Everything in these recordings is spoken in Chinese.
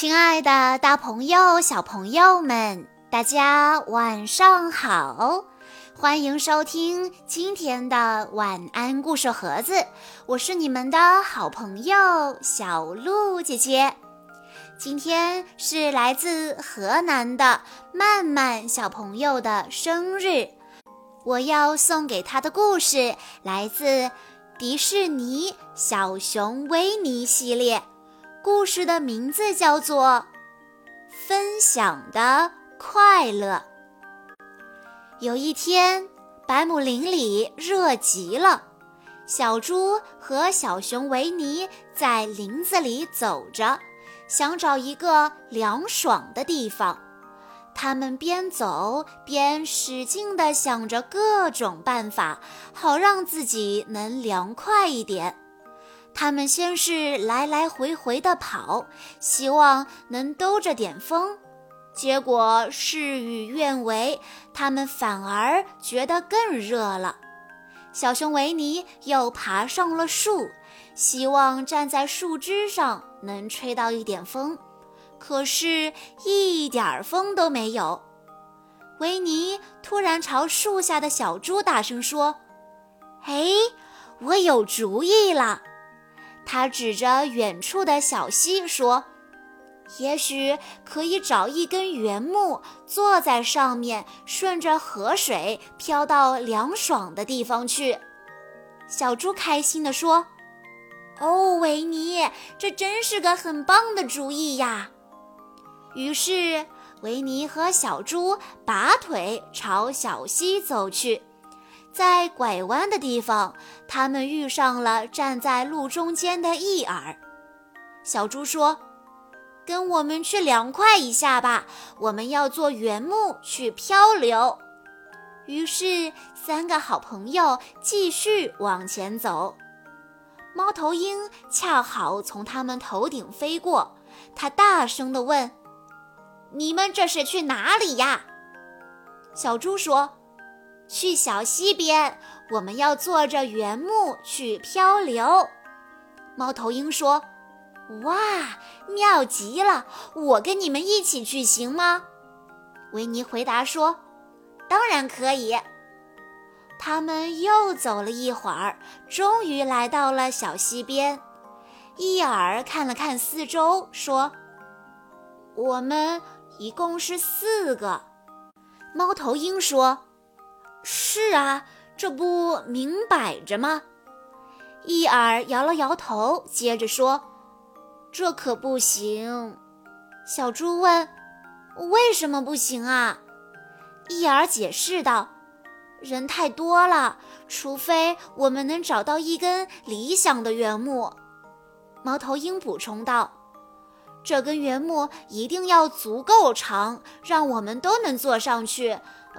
亲爱的，大朋友、小朋友们，大家晚上好！欢迎收听今天的晚安故事盒子，我是你们的好朋友小鹿姐姐。今天是来自河南的曼曼小朋友的生日，我要送给他的故事来自迪士尼《小熊维尼》系列。故事的名字叫做《分享的快乐》。有一天，百亩林里热极了，小猪和小熊维尼在林子里走着，想找一个凉爽的地方。他们边走边使劲地想着各种办法，好让自己能凉快一点。他们先是来来回回地跑，希望能兜着点风，结果事与愿违，他们反而觉得更热了。小熊维尼又爬上了树，希望站在树枝上能吹到一点风，可是，一点风都没有。维尼突然朝树下的小猪大声说：“哎，我有主意了！”他指着远处的小溪说：“也许可以找一根圆木，坐在上面，顺着河水飘到凉爽的地方去。”小猪开心地说：“哦，维尼，这真是个很棒的主意呀！”于是，维尼和小猪拔腿朝小溪走去。在拐弯的地方，他们遇上了站在路中间的伊尔。小猪说：“跟我们去凉快一下吧，我们要坐圆木去漂流。”于是，三个好朋友继续往前走。猫头鹰恰好从他们头顶飞过，它大声地问：“你们这是去哪里呀？”小猪说。去小溪边，我们要坐着原木去漂流。猫头鹰说：“哇，妙极了！我跟你们一起去行吗？”维尼回答说：“当然可以。”他们又走了一会儿，终于来到了小溪边。伊尔看了看四周，说：“我们一共是四个。”猫头鹰说。是啊，这不明摆着吗？伊尔摇了摇头，接着说：“这可不行。”小猪问：“为什么不行啊？”伊尔解释道：“人太多了，除非我们能找到一根理想的原木。”猫头鹰补充道：“这根原木一定要足够长，让我们都能坐上去。”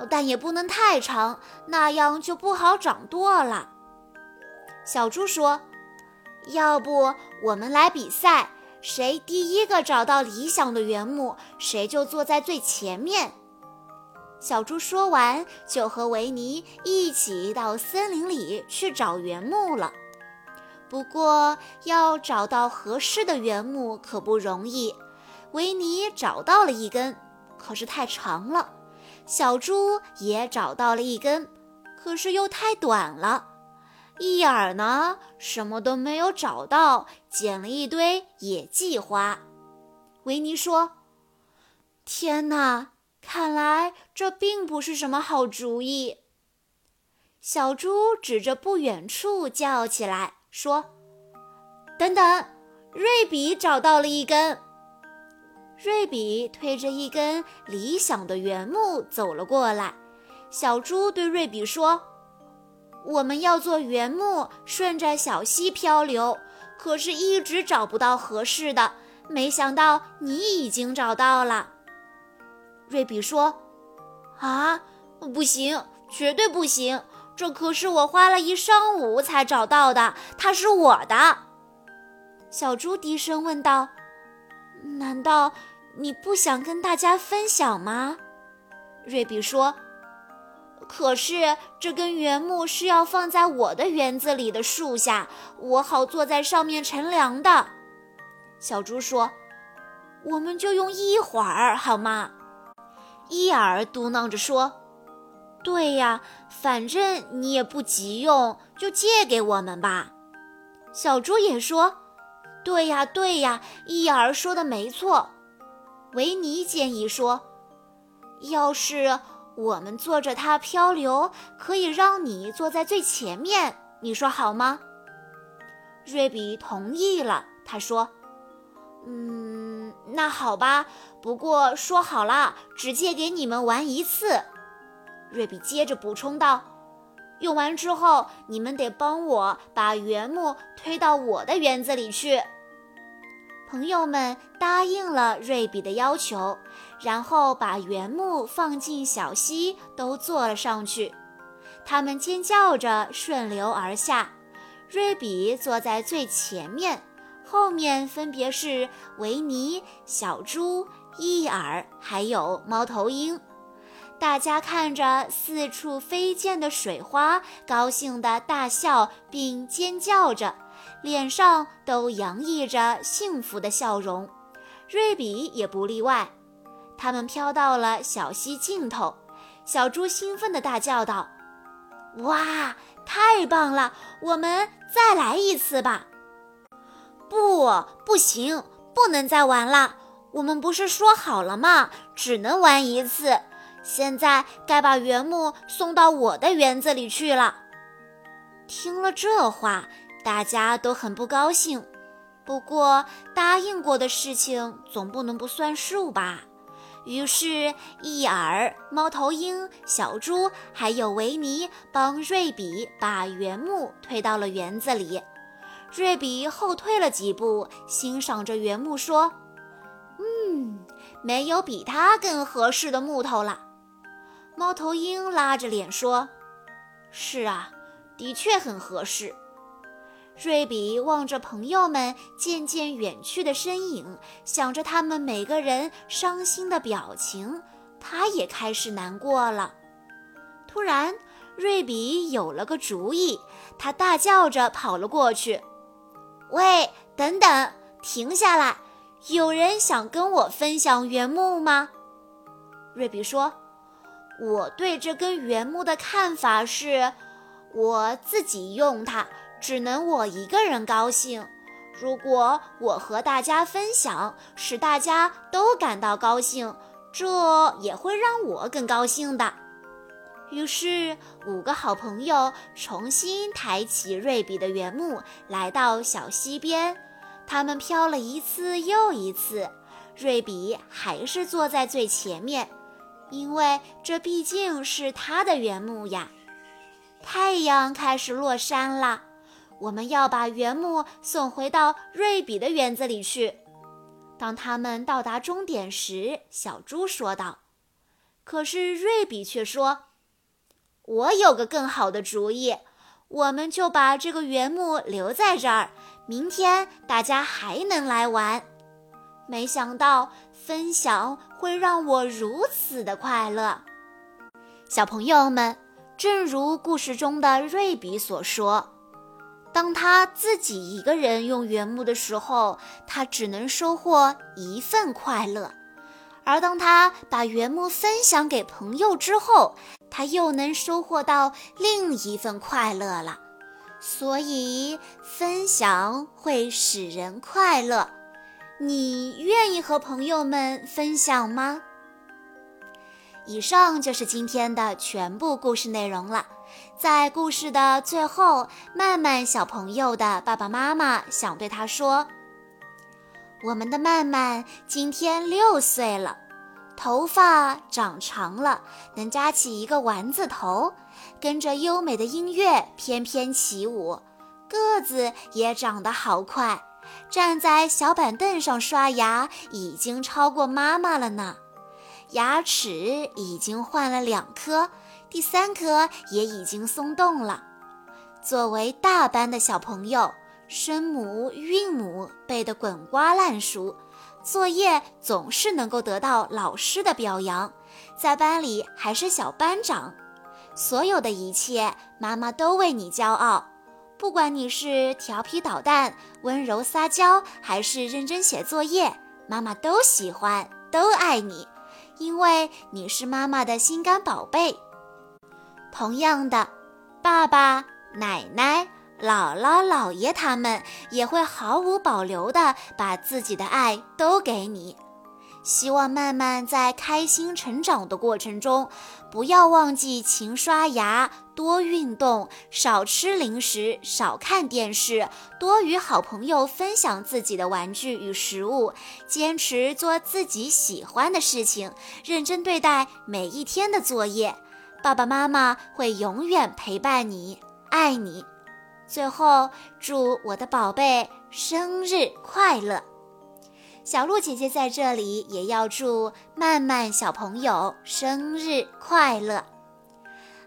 但也不能太长，那样就不好掌舵了。小猪说：“要不我们来比赛，谁第一个找到理想的原木，谁就坐在最前面。”小猪说完，就和维尼一起到森林里去找原木了。不过，要找到合适的原木可不容易。维尼找到了一根，可是太长了。小猪也找到了一根，可是又太短了。伊尔呢，什么都没有找到，捡了一堆野蓟花。维尼说：“天哪，看来这并不是什么好主意。”小猪指着不远处叫起来说：“等等，瑞比找到了一根。”瑞比推着一根理想的原木走了过来。小猪对瑞比说：“我们要做原木，顺着小溪漂流，可是一直找不到合适的。没想到你已经找到了。”瑞比说：“啊，不行，绝对不行！这可是我花了一上午才找到的，它是我的。”小猪低声问道：“难道？”你不想跟大家分享吗？瑞比说：“可是这根原木是要放在我的园子里的树下，我好坐在上面乘凉的。”小猪说：“我们就用一会儿好吗？伊尔嘟囔着说：“对呀，反正你也不急用，就借给我们吧。”小猪也说：“对呀，对呀，伊尔说的没错。”维尼建议说：“要是我们坐着它漂流，可以让你坐在最前面，你说好吗？”瑞比同意了，他说：“嗯，那好吧。不过说好了，只借给你们玩一次。”瑞比接着补充道：“用完之后，你们得帮我把原木推到我的园子里去。”朋友们答应了瑞比的要求，然后把原木放进小溪，都坐了上去。他们尖叫着顺流而下。瑞比坐在最前面，后面分别是维尼、小猪、伊尔，还有猫头鹰。大家看着四处飞溅的水花，高兴地大笑并尖叫着，脸上都洋溢着幸福的笑容。瑞比也不例外。他们飘到了小溪尽头，小猪兴奋地大叫道：“哇！”太棒了，我们再来一次吧。不，不行，不能再玩了。我们不是说好了吗？只能玩一次。现在该把原木送到我的园子里去了。听了这话，大家都很不高兴。不过答应过的事情总不能不算数吧。于是，伊尔、猫头鹰、小猪还有维尼帮瑞比把原木推到了园子里。瑞比后退了几步，欣赏着原木说：“嗯，没有比它更合适的木头了。”猫头鹰拉着脸说：“是啊，的确很合适。”瑞比望着朋友们渐渐远去的身影，想着他们每个人伤心的表情，他也开始难过了。突然，瑞比有了个主意，他大叫着跑了过去：“喂，等等，停下来！有人想跟我分享原木吗？”瑞比说：“我对这根原木的看法是，我自己用它。”只能我一个人高兴。如果我和大家分享，使大家都感到高兴，这也会让我更高兴的。于是，五个好朋友重新抬起瑞比的原木，来到小溪边。他们飘了一次又一次，瑞比还是坐在最前面，因为这毕竟是他的原木呀。太阳开始落山了。我们要把原木送回到瑞比的园子里去。当他们到达终点时，小猪说道：“可是瑞比却说，我有个更好的主意，我们就把这个原木留在这儿，明天大家还能来玩。没想到分享会让我如此的快乐。”小朋友们，正如故事中的瑞比所说。当他自己一个人用原木的时候，他只能收获一份快乐；而当他把原木分享给朋友之后，他又能收获到另一份快乐了。所以，分享会使人快乐。你愿意和朋友们分享吗？以上就是今天的全部故事内容了。在故事的最后，曼曼小朋友的爸爸妈妈想对他说：“我们的曼曼今天六岁了，头发长长了，能扎起一个丸子头，跟着优美的音乐翩翩起舞，个子也长得好快，站在小板凳上刷牙已经超过妈妈了呢，牙齿已经换了两颗。”第三颗也已经松动了。作为大班的小朋友，声母、韵母背得滚瓜烂熟，作业总是能够得到老师的表扬，在班里还是小班长。所有的一切，妈妈都为你骄傲。不管你是调皮捣蛋、温柔撒娇，还是认真写作业，妈妈都喜欢，都爱你，因为你是妈妈的心肝宝贝。同样的，爸爸、奶奶、姥姥、姥爷他们也会毫无保留地把自己的爱都给你。希望曼曼在开心成长的过程中，不要忘记勤刷牙、多运动、少吃零食、少看电视，多与好朋友分享自己的玩具与食物，坚持做自己喜欢的事情，认真对待每一天的作业。爸爸妈妈会永远陪伴你，爱你。最后，祝我的宝贝生日快乐！小鹿姐姐在这里也要祝曼曼小朋友生日快乐。